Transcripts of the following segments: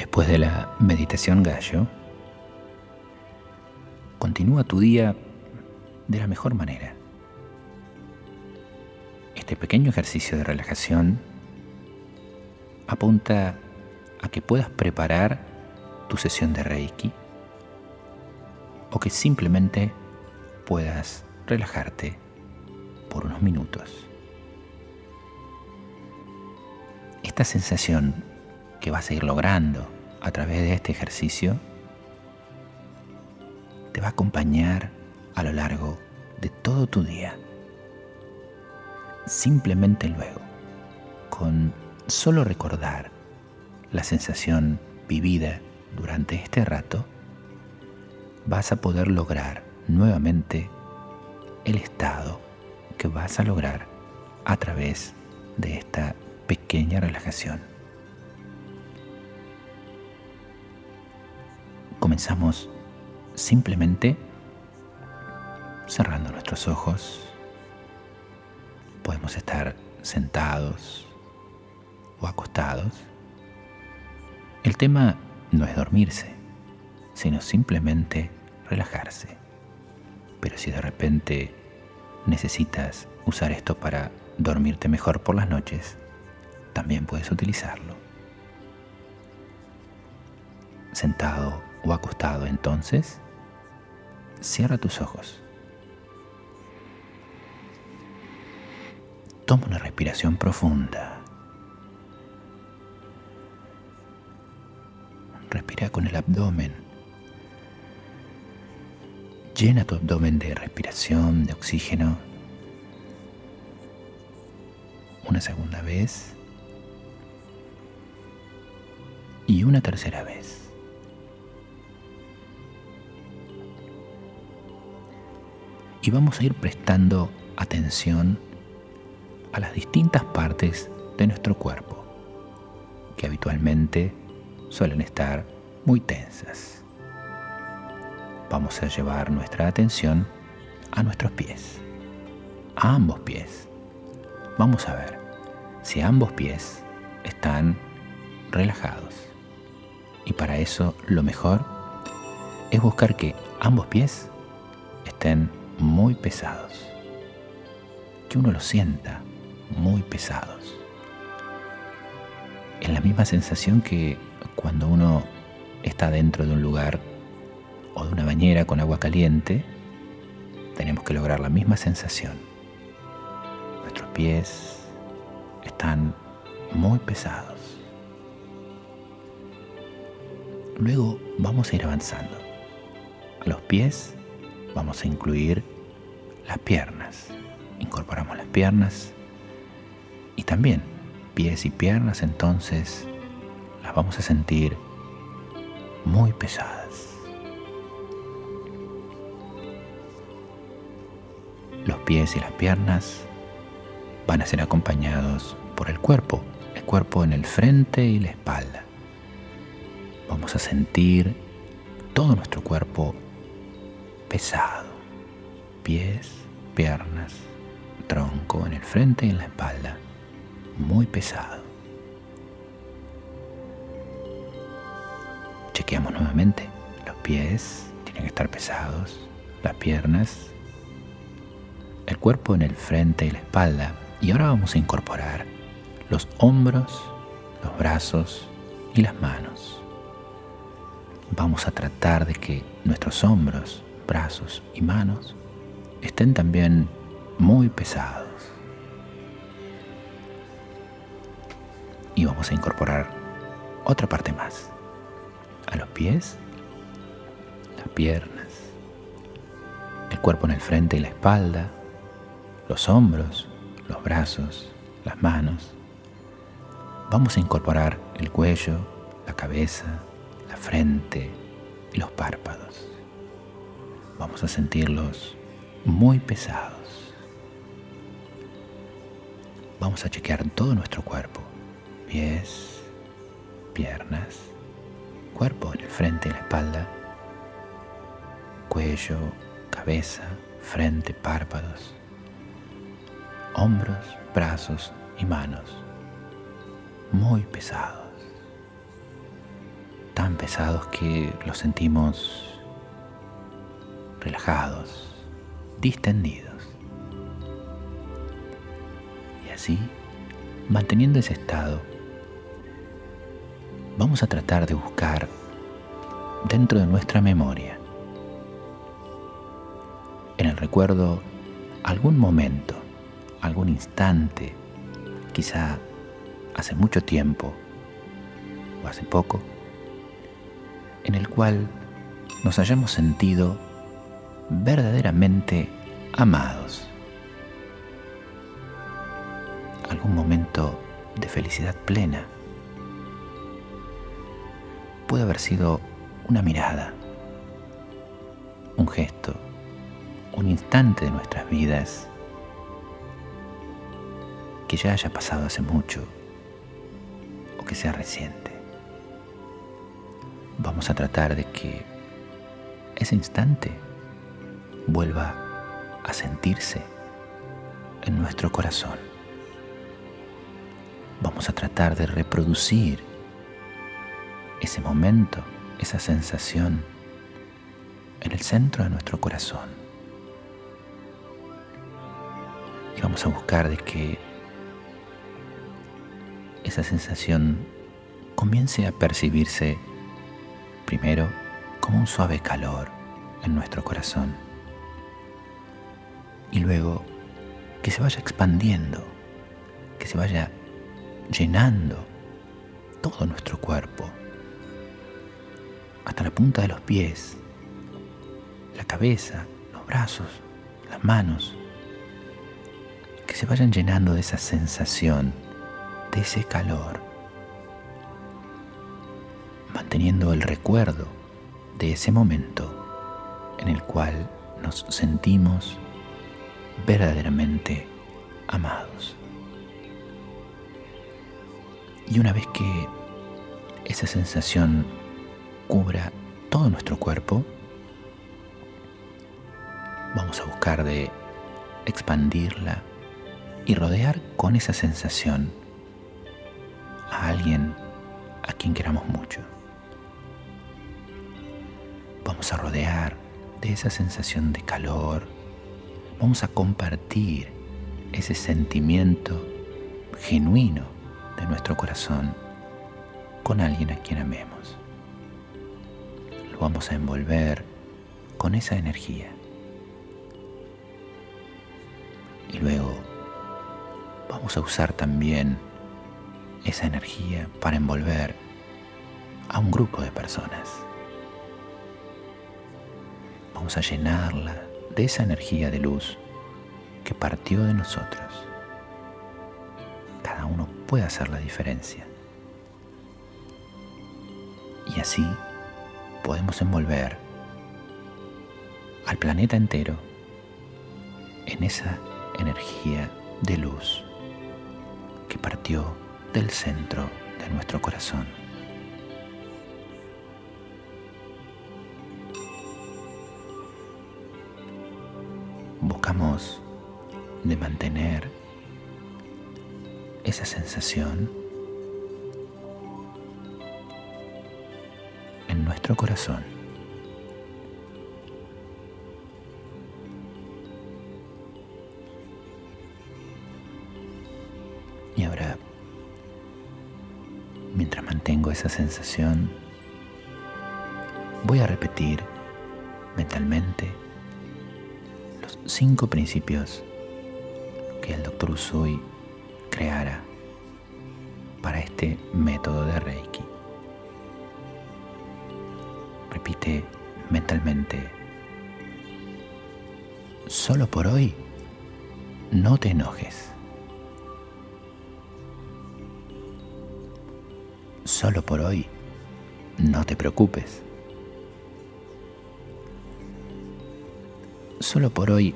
Después de la meditación gallo, continúa tu día de la mejor manera. Este pequeño ejercicio de relajación apunta a que puedas preparar tu sesión de Reiki o que simplemente puedas relajarte por unos minutos. Esta sensación que vas a ir logrando a través de este ejercicio te va a acompañar a lo largo de todo tu día. Simplemente luego, con solo recordar la sensación vivida durante este rato, vas a poder lograr nuevamente el estado que vas a lograr a través de esta pequeña relajación. Comenzamos simplemente cerrando nuestros ojos. Podemos estar sentados o acostados. El tema no es dormirse, sino simplemente relajarse. Pero si de repente necesitas usar esto para dormirte mejor por las noches, también puedes utilizarlo. Sentado o acostado entonces, cierra tus ojos. Toma una respiración profunda. Respira con el abdomen. Llena tu abdomen de respiración, de oxígeno. Una segunda vez. Y una tercera vez. Y vamos a ir prestando atención a las distintas partes de nuestro cuerpo que habitualmente suelen estar muy tensas. Vamos a llevar nuestra atención a nuestros pies, a ambos pies. Vamos a ver si ambos pies están relajados. Y para eso lo mejor es buscar que ambos pies estén muy pesados. Que uno los sienta muy pesados. Es la misma sensación que cuando uno está dentro de un lugar o de una bañera con agua caliente, tenemos que lograr la misma sensación. Nuestros pies están muy pesados. Luego vamos a ir avanzando. A los pies vamos a incluir las piernas. Incorporamos las piernas y también pies y piernas, entonces las vamos a sentir muy pesadas. Los pies y las piernas van a ser acompañados por el cuerpo, el cuerpo en el frente y la espalda. Vamos a sentir todo nuestro cuerpo pesado, pies, piernas, tronco en el frente y en la espalda, muy pesado. Chequeamos nuevamente, los pies tienen que estar pesados, las piernas, el cuerpo en el frente y la espalda. Y ahora vamos a incorporar los hombros, los brazos y las manos. Vamos a tratar de que nuestros hombros, brazos y manos estén también muy pesados. Y vamos a incorporar otra parte más. A los pies, las piernas, el cuerpo en el frente y la espalda, los hombros, los brazos, las manos. Vamos a incorporar el cuello, la cabeza, la frente y los párpados. Vamos a sentirlos muy pesados. Vamos a chequear todo nuestro cuerpo. Pies, piernas, cuerpo en el frente y la espalda, cuello, cabeza, frente, párpados hombros, brazos y manos, muy pesados, tan pesados que los sentimos relajados, distendidos. Y así, manteniendo ese estado, vamos a tratar de buscar dentro de nuestra memoria, en el recuerdo, algún momento algún instante, quizá hace mucho tiempo o hace poco, en el cual nos hayamos sentido verdaderamente amados. Algún momento de felicidad plena. Puede haber sido una mirada, un gesto, un instante de nuestras vidas que ya haya pasado hace mucho o que sea reciente. Vamos a tratar de que ese instante vuelva a sentirse en nuestro corazón. Vamos a tratar de reproducir ese momento, esa sensación en el centro de nuestro corazón. Y vamos a buscar de que esa sensación comience a percibirse primero como un suave calor en nuestro corazón y luego que se vaya expandiendo, que se vaya llenando todo nuestro cuerpo, hasta la punta de los pies, la cabeza, los brazos, las manos, que se vayan llenando de esa sensación de ese calor, manteniendo el recuerdo de ese momento en el cual nos sentimos verdaderamente amados. Y una vez que esa sensación cubra todo nuestro cuerpo, vamos a buscar de expandirla y rodear con esa sensación a alguien a quien queramos mucho. Vamos a rodear de esa sensación de calor, vamos a compartir ese sentimiento genuino de nuestro corazón con alguien a quien amemos. Lo vamos a envolver con esa energía. Y luego vamos a usar también esa energía para envolver a un grupo de personas. Vamos a llenarla de esa energía de luz que partió de nosotros. Cada uno puede hacer la diferencia. Y así podemos envolver al planeta entero en esa energía de luz que partió del centro de nuestro corazón. De mantener esa sensación en nuestro corazón. Y ahora, mientras mantengo esa sensación, voy a repetir mentalmente cinco principios que el doctor Usui creara para este método de Reiki. Repite mentalmente, solo por hoy no te enojes. Solo por hoy no te preocupes. Solo por hoy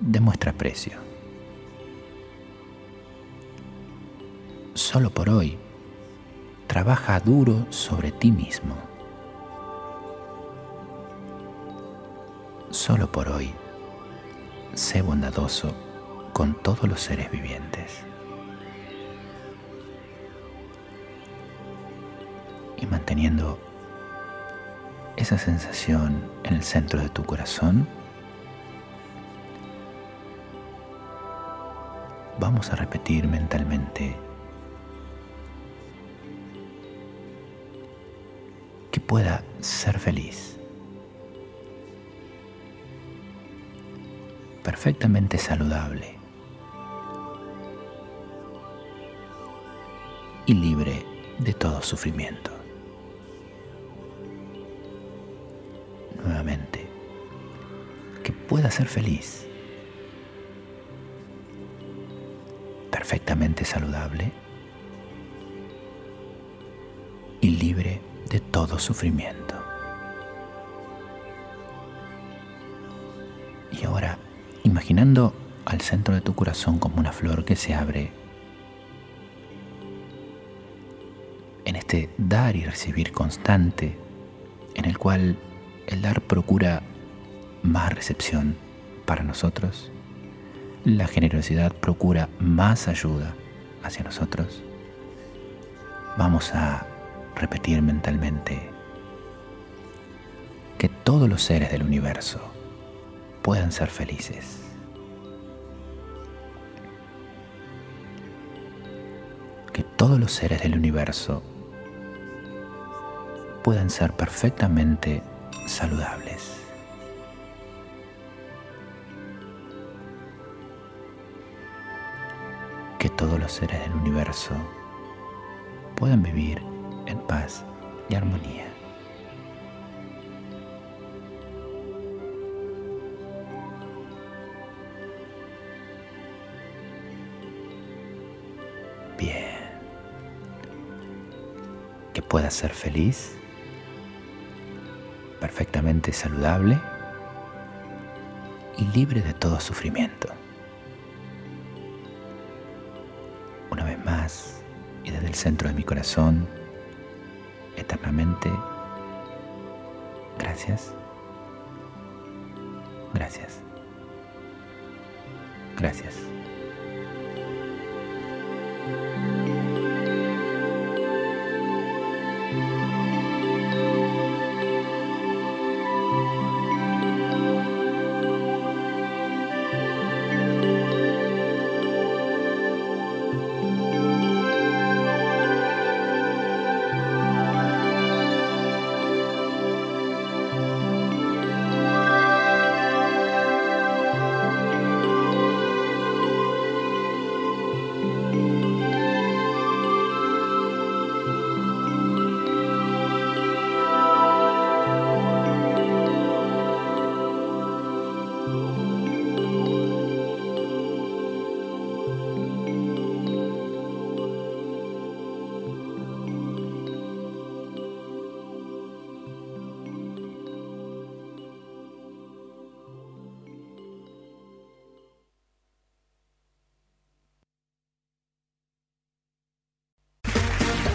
demuestra precio. Solo por hoy trabaja duro sobre ti mismo. Solo por hoy sé bondadoso con todos los seres vivientes. Y manteniendo esa sensación en el centro de tu corazón, vamos a repetir mentalmente. Que pueda ser feliz, perfectamente saludable. Y libre de todo sufrimiento. Nuevamente, que pueda ser feliz perfectamente saludable y libre de todo sufrimiento. Y ahora, imaginando al centro de tu corazón como una flor que se abre en este dar y recibir constante, en el cual el dar procura más recepción para nosotros, la generosidad procura más ayuda hacia nosotros, vamos a repetir mentalmente que todos los seres del universo puedan ser felices. Que todos los seres del universo puedan ser perfectamente saludables. Los seres del universo puedan vivir en paz y armonía. Bien. Que pueda ser feliz, perfectamente saludable y libre de todo sufrimiento. Centro de mi corazón, eternamente, gracias, gracias, gracias.